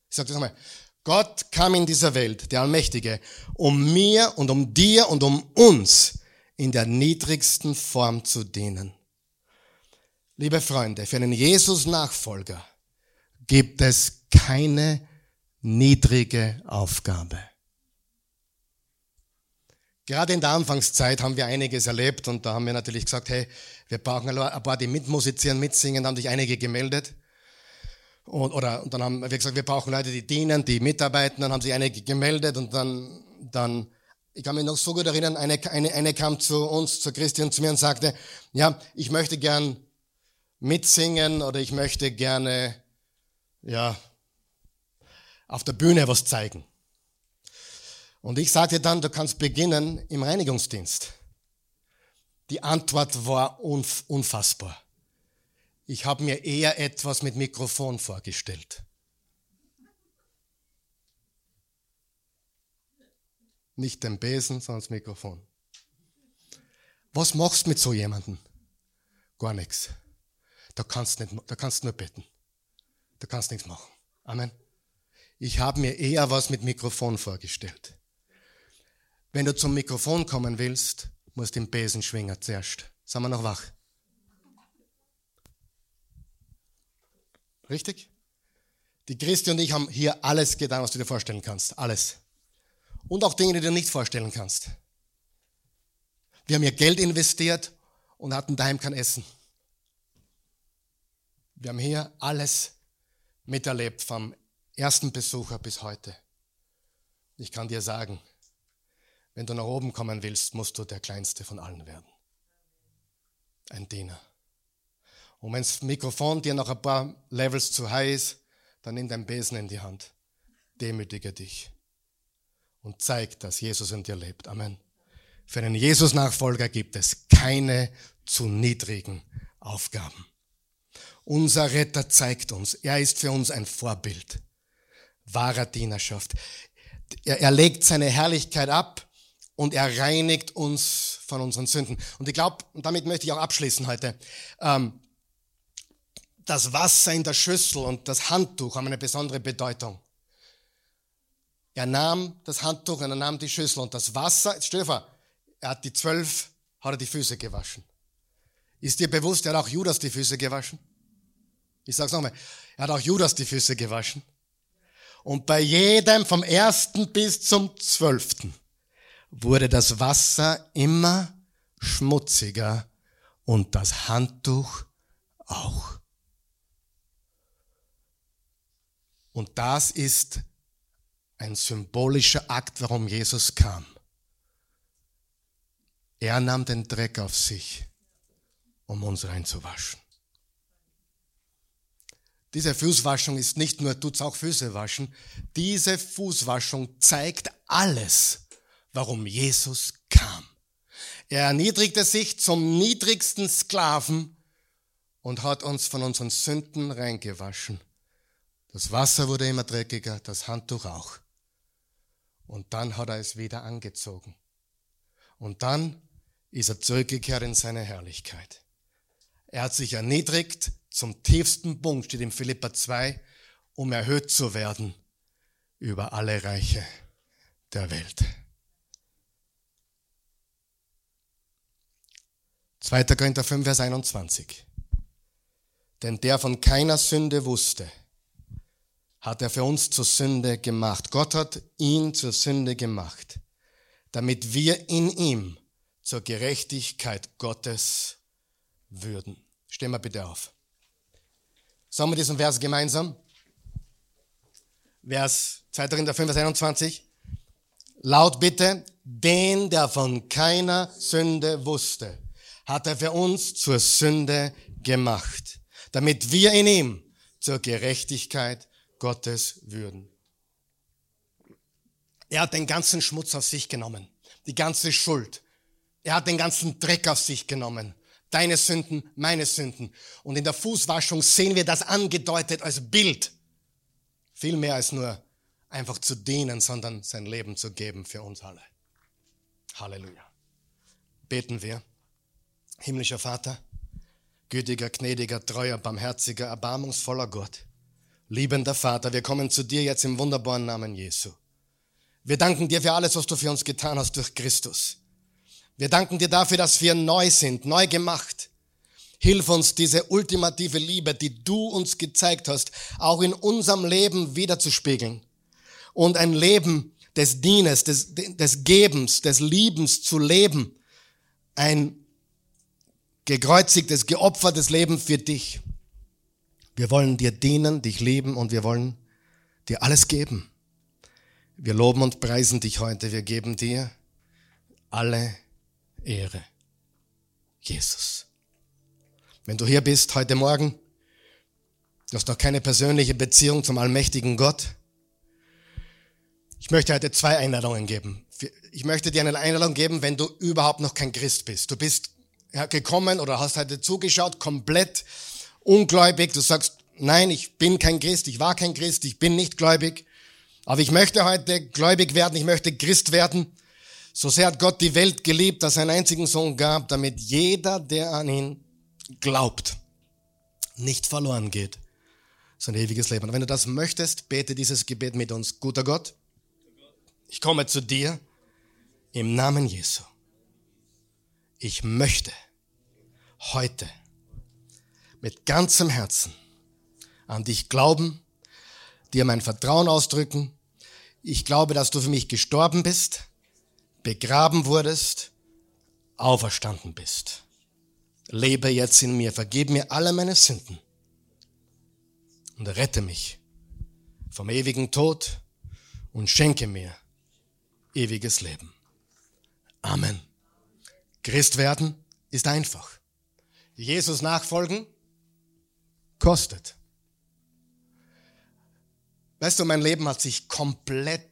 Ich sage das nochmal. Gott kam in dieser Welt, der Allmächtige, um mir und um dir und um uns in der niedrigsten Form zu dienen. Liebe Freunde, für einen Jesus-Nachfolger gibt es keine niedrige Aufgabe. Gerade in der Anfangszeit haben wir einiges erlebt und da haben wir natürlich gesagt, hey, wir brauchen ein paar, die mitmusizieren, mitsingen, da haben sich einige gemeldet. Und, oder, und dann haben wir gesagt, wir brauchen Leute, die dienen, die mitarbeiten, dann haben sich einige gemeldet und dann, dann, ich kann mich noch so gut erinnern, eine, eine, eine kam zu uns, zu Christian, zu mir und sagte, ja, ich möchte gern mitsingen oder ich möchte gerne, ja, auf der Bühne was zeigen. Und ich sagte dann, du kannst beginnen im Reinigungsdienst. Die Antwort war unfassbar. Ich habe mir eher etwas mit Mikrofon vorgestellt. Nicht den Besen, sondern das Mikrofon. Was machst du mit so jemandem? Gar nichts. Da kannst da kannst nur beten. Da kannst nichts machen. Amen. Ich habe mir eher was mit Mikrofon vorgestellt. Wenn du zum Mikrofon kommen willst, musst du den Besen schwingen zuerst. Sind wir noch wach? Richtig? Die Christi und ich haben hier alles getan, was du dir vorstellen kannst. Alles. Und auch Dinge, die du dir nicht vorstellen kannst. Wir haben hier Geld investiert und hatten daheim kein Essen. Wir haben hier alles miterlebt, vom ersten Besucher bis heute. Ich kann dir sagen, wenn du nach oben kommen willst, musst du der Kleinste von allen werden. Ein Diener. Und wenn das Mikrofon dir noch ein paar Levels zu high ist, dann nimm dein Besen in die Hand. Demütige dich. Und zeig, dass Jesus in dir lebt. Amen. Für einen Jesus-Nachfolger gibt es keine zu niedrigen Aufgaben. Unser Retter zeigt uns, er ist für uns ein Vorbild wahrer Dienerschaft. Er, er legt seine Herrlichkeit ab und er reinigt uns von unseren Sünden. Und ich glaube, und damit möchte ich auch abschließen heute, ähm, das Wasser in der Schüssel und das Handtuch haben eine besondere Bedeutung. Er nahm das Handtuch und er nahm die Schüssel und das Wasser, jetzt stell dir vor, er hat die zwölf, hat er die Füße gewaschen. Ist dir bewusst, er hat auch Judas die Füße gewaschen? Ich sag's nochmal, er hat auch Judas die Füße gewaschen. Und bei jedem vom ersten bis zum zwölften wurde das Wasser immer schmutziger und das Handtuch auch. Und das ist ein symbolischer Akt, warum Jesus kam. Er nahm den Dreck auf sich, um uns reinzuwaschen. Diese Fußwaschung ist nicht nur, tut's auch Füße waschen. Diese Fußwaschung zeigt alles, warum Jesus kam. Er erniedrigte sich zum niedrigsten Sklaven und hat uns von unseren Sünden reingewaschen. Das Wasser wurde immer dreckiger, das Handtuch auch. Und dann hat er es wieder angezogen. Und dann ist er zurückgekehrt in seine Herrlichkeit. Er hat sich erniedrigt zum tiefsten Punkt, steht in Philippa 2, um erhöht zu werden über alle Reiche der Welt. 2. Korinther 5, Vers 21. Denn der von keiner Sünde wusste, hat er für uns zur Sünde gemacht. Gott hat ihn zur Sünde gemacht, damit wir in ihm zur Gerechtigkeit Gottes würden. Stehen wir bitte auf. Sagen wir diesen Vers gemeinsam. Vers 2. Korinther 5, Vers 21. Laut bitte, den, der von keiner Sünde wusste hat er für uns zur Sünde gemacht, damit wir in ihm zur Gerechtigkeit Gottes würden. Er hat den ganzen Schmutz auf sich genommen, die ganze Schuld. Er hat den ganzen Dreck auf sich genommen. Deine Sünden, meine Sünden. Und in der Fußwaschung sehen wir das angedeutet als Bild. Viel mehr als nur einfach zu dienen, sondern sein Leben zu geben für uns alle. Halleluja. Beten wir. Himmlischer Vater, gütiger, gnädiger, treuer, barmherziger, erbarmungsvoller Gott, liebender Vater, wir kommen zu dir jetzt im wunderbaren Namen Jesu. Wir danken dir für alles, was du für uns getan hast durch Christus. Wir danken dir dafür, dass wir neu sind, neu gemacht. Hilf uns, diese ultimative Liebe, die du uns gezeigt hast, auch in unserem Leben wiederzuspiegeln. Und ein Leben des Dienens, des, des Gebens, des Liebens zu leben. Ein gekreuzigtes, geopfertes Leben für dich. Wir wollen dir dienen, dich lieben und wir wollen dir alles geben. Wir loben und preisen dich heute. Wir geben dir alle Ehre. Jesus. Wenn du hier bist heute Morgen, du hast noch keine persönliche Beziehung zum allmächtigen Gott, ich möchte heute zwei Einladungen geben. Ich möchte dir eine Einladung geben, wenn du überhaupt noch kein Christ bist. Du bist gekommen oder hast heute zugeschaut, komplett ungläubig. Du sagst, nein, ich bin kein Christ, ich war kein Christ, ich bin nicht gläubig. Aber ich möchte heute gläubig werden, ich möchte Christ werden. So sehr hat Gott die Welt geliebt, dass er einen einzigen Sohn gab, damit jeder, der an ihn glaubt, nicht verloren geht, sein ewiges Leben. Und wenn du das möchtest, bete dieses Gebet mit uns. Guter Gott, ich komme zu dir im Namen Jesu. Ich möchte heute mit ganzem Herzen an dich glauben, dir mein Vertrauen ausdrücken. Ich glaube, dass du für mich gestorben bist begraben wurdest, auferstanden bist. Lebe jetzt in mir, vergib mir alle meine Sünden und rette mich vom ewigen Tod und schenke mir ewiges Leben. Amen. Christ werden ist einfach. Jesus nachfolgen kostet. Weißt du, mein Leben hat sich komplett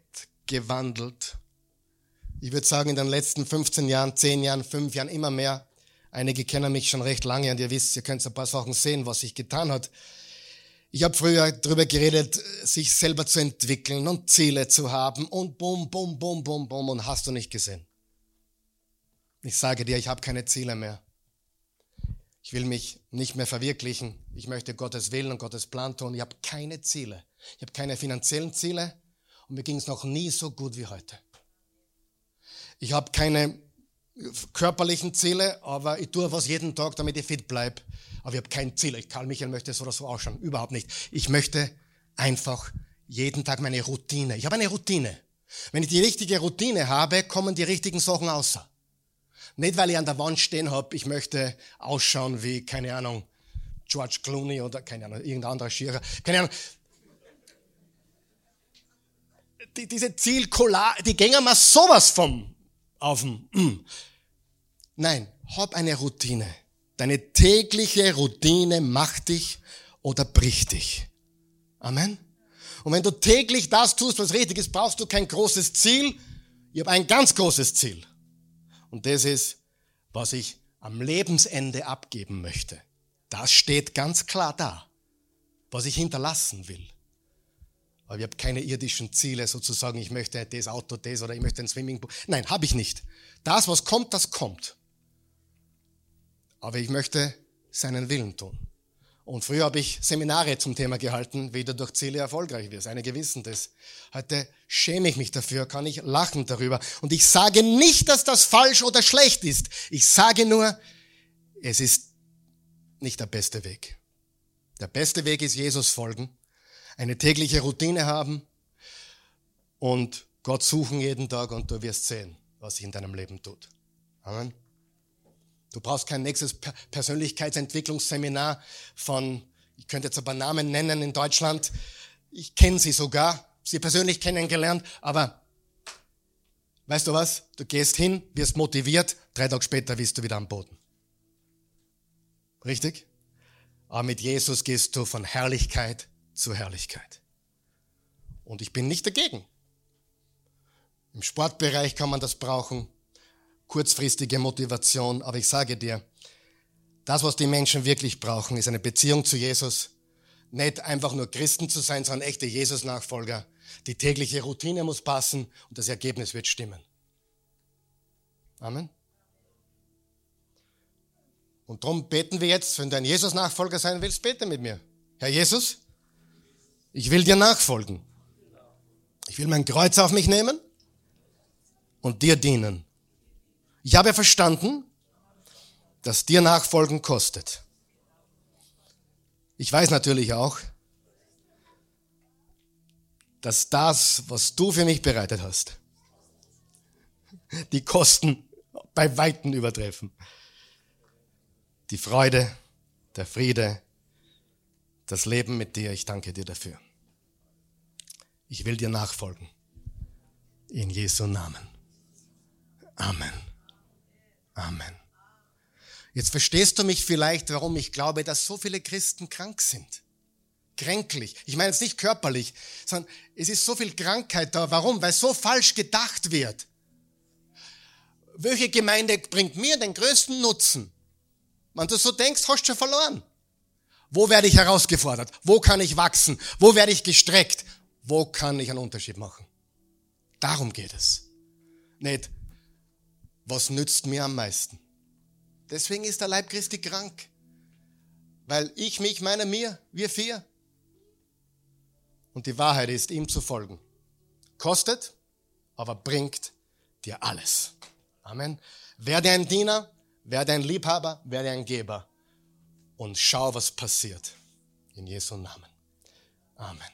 gewandelt ich würde sagen, in den letzten 15 Jahren, 10 Jahren, 5 Jahren immer mehr. Einige kennen mich schon recht lange und ihr wisst, ihr könnt ein paar Sachen sehen, was sich getan hat. Ich habe früher darüber geredet, sich selber zu entwickeln und Ziele zu haben und bum, bum, bum, bum, bum und hast du nicht gesehen. Ich sage dir, ich habe keine Ziele mehr. Ich will mich nicht mehr verwirklichen. Ich möchte Gottes Willen und Gottes Plan tun. Ich habe keine Ziele. Ich habe keine finanziellen Ziele und mir ging es noch nie so gut wie heute. Ich habe keine körperlichen Ziele, aber ich tue was jeden Tag, damit ich fit bleibe. Aber ich habe kein Ziel. Ich, Karl Michael möchte so oder so ausschauen. Überhaupt nicht. Ich möchte einfach jeden Tag meine Routine. Ich habe eine Routine. Wenn ich die richtige Routine habe, kommen die richtigen Sachen außer. Nicht, weil ich an der Wand stehen habe, ich möchte ausschauen wie, keine Ahnung, George Clooney oder, keine Ahnung, irgendein anderer Schierer. Keine Ahnung die, diese Zielcollage, die gehen mir sowas vom auf dem. Mm. Nein, hab eine Routine. Deine tägliche Routine macht dich oder bricht dich. Amen. Und wenn du täglich das tust, was richtig ist, brauchst du kein großes Ziel. Ich habe ein ganz großes Ziel. Und das ist, was ich am Lebensende abgeben möchte. Das steht ganz klar da, was ich hinterlassen will. Aber ich habe keine irdischen Ziele, sozusagen, ich möchte das Auto, das oder ich möchte ein Swimmingpool. Nein, habe ich nicht. Das, was kommt, das kommt. Aber ich möchte seinen Willen tun. Und früher habe ich Seminare zum Thema gehalten, wie du durch Ziele erfolgreich wirst. Einige wissen das. Heute schäme ich mich dafür, kann ich lachen darüber. Und ich sage nicht, dass das falsch oder schlecht ist. Ich sage nur, es ist nicht der beste Weg. Der beste Weg ist Jesus folgen eine tägliche Routine haben und Gott suchen jeden Tag und du wirst sehen, was sich in deinem Leben tut. Amen. Du brauchst kein nächstes Persönlichkeitsentwicklungsseminar von, ich könnte jetzt ein paar Namen nennen in Deutschland. Ich kenne sie sogar, sie persönlich kennengelernt, aber weißt du was? Du gehst hin, wirst motiviert, drei Tage später bist du wieder am Boden. Richtig? Aber mit Jesus gehst du von Herrlichkeit zur Herrlichkeit. Und ich bin nicht dagegen. Im Sportbereich kann man das brauchen. Kurzfristige Motivation, aber ich sage dir, das, was die Menschen wirklich brauchen, ist eine Beziehung zu Jesus. Nicht einfach nur Christen zu sein, sondern echte Jesus-Nachfolger. Die tägliche Routine muss passen und das Ergebnis wird stimmen. Amen. Und darum beten wir jetzt, wenn du ein Jesus-Nachfolger sein willst, bete mit mir. Herr Jesus, ich will dir nachfolgen. Ich will mein Kreuz auf mich nehmen und dir dienen. Ich habe verstanden, dass dir Nachfolgen kostet. Ich weiß natürlich auch, dass das, was du für mich bereitet hast, die Kosten bei Weitem übertreffen. Die Freude, der Friede, das Leben mit dir, ich danke dir dafür. Ich will dir nachfolgen. In Jesu Namen. Amen. Amen. Jetzt verstehst du mich vielleicht, warum ich glaube, dass so viele Christen krank sind. Kränklich. Ich meine jetzt nicht körperlich, sondern es ist so viel Krankheit da. Warum? Weil so falsch gedacht wird. Welche Gemeinde bringt mir den größten Nutzen? Wenn du so denkst, hast du schon verloren. Wo werde ich herausgefordert? Wo kann ich wachsen? Wo werde ich gestreckt? Wo kann ich einen Unterschied machen? Darum geht es. Nicht, was nützt mir am meisten? Deswegen ist der Leib Christi krank. Weil ich, mich, meine, mir, wir vier. Und die Wahrheit ist, ihm zu folgen. Kostet, aber bringt dir alles. Amen. Werde ein Diener, werde ein Liebhaber, werde ein Geber. Und schau, was passiert. In Jesu Namen. Amen.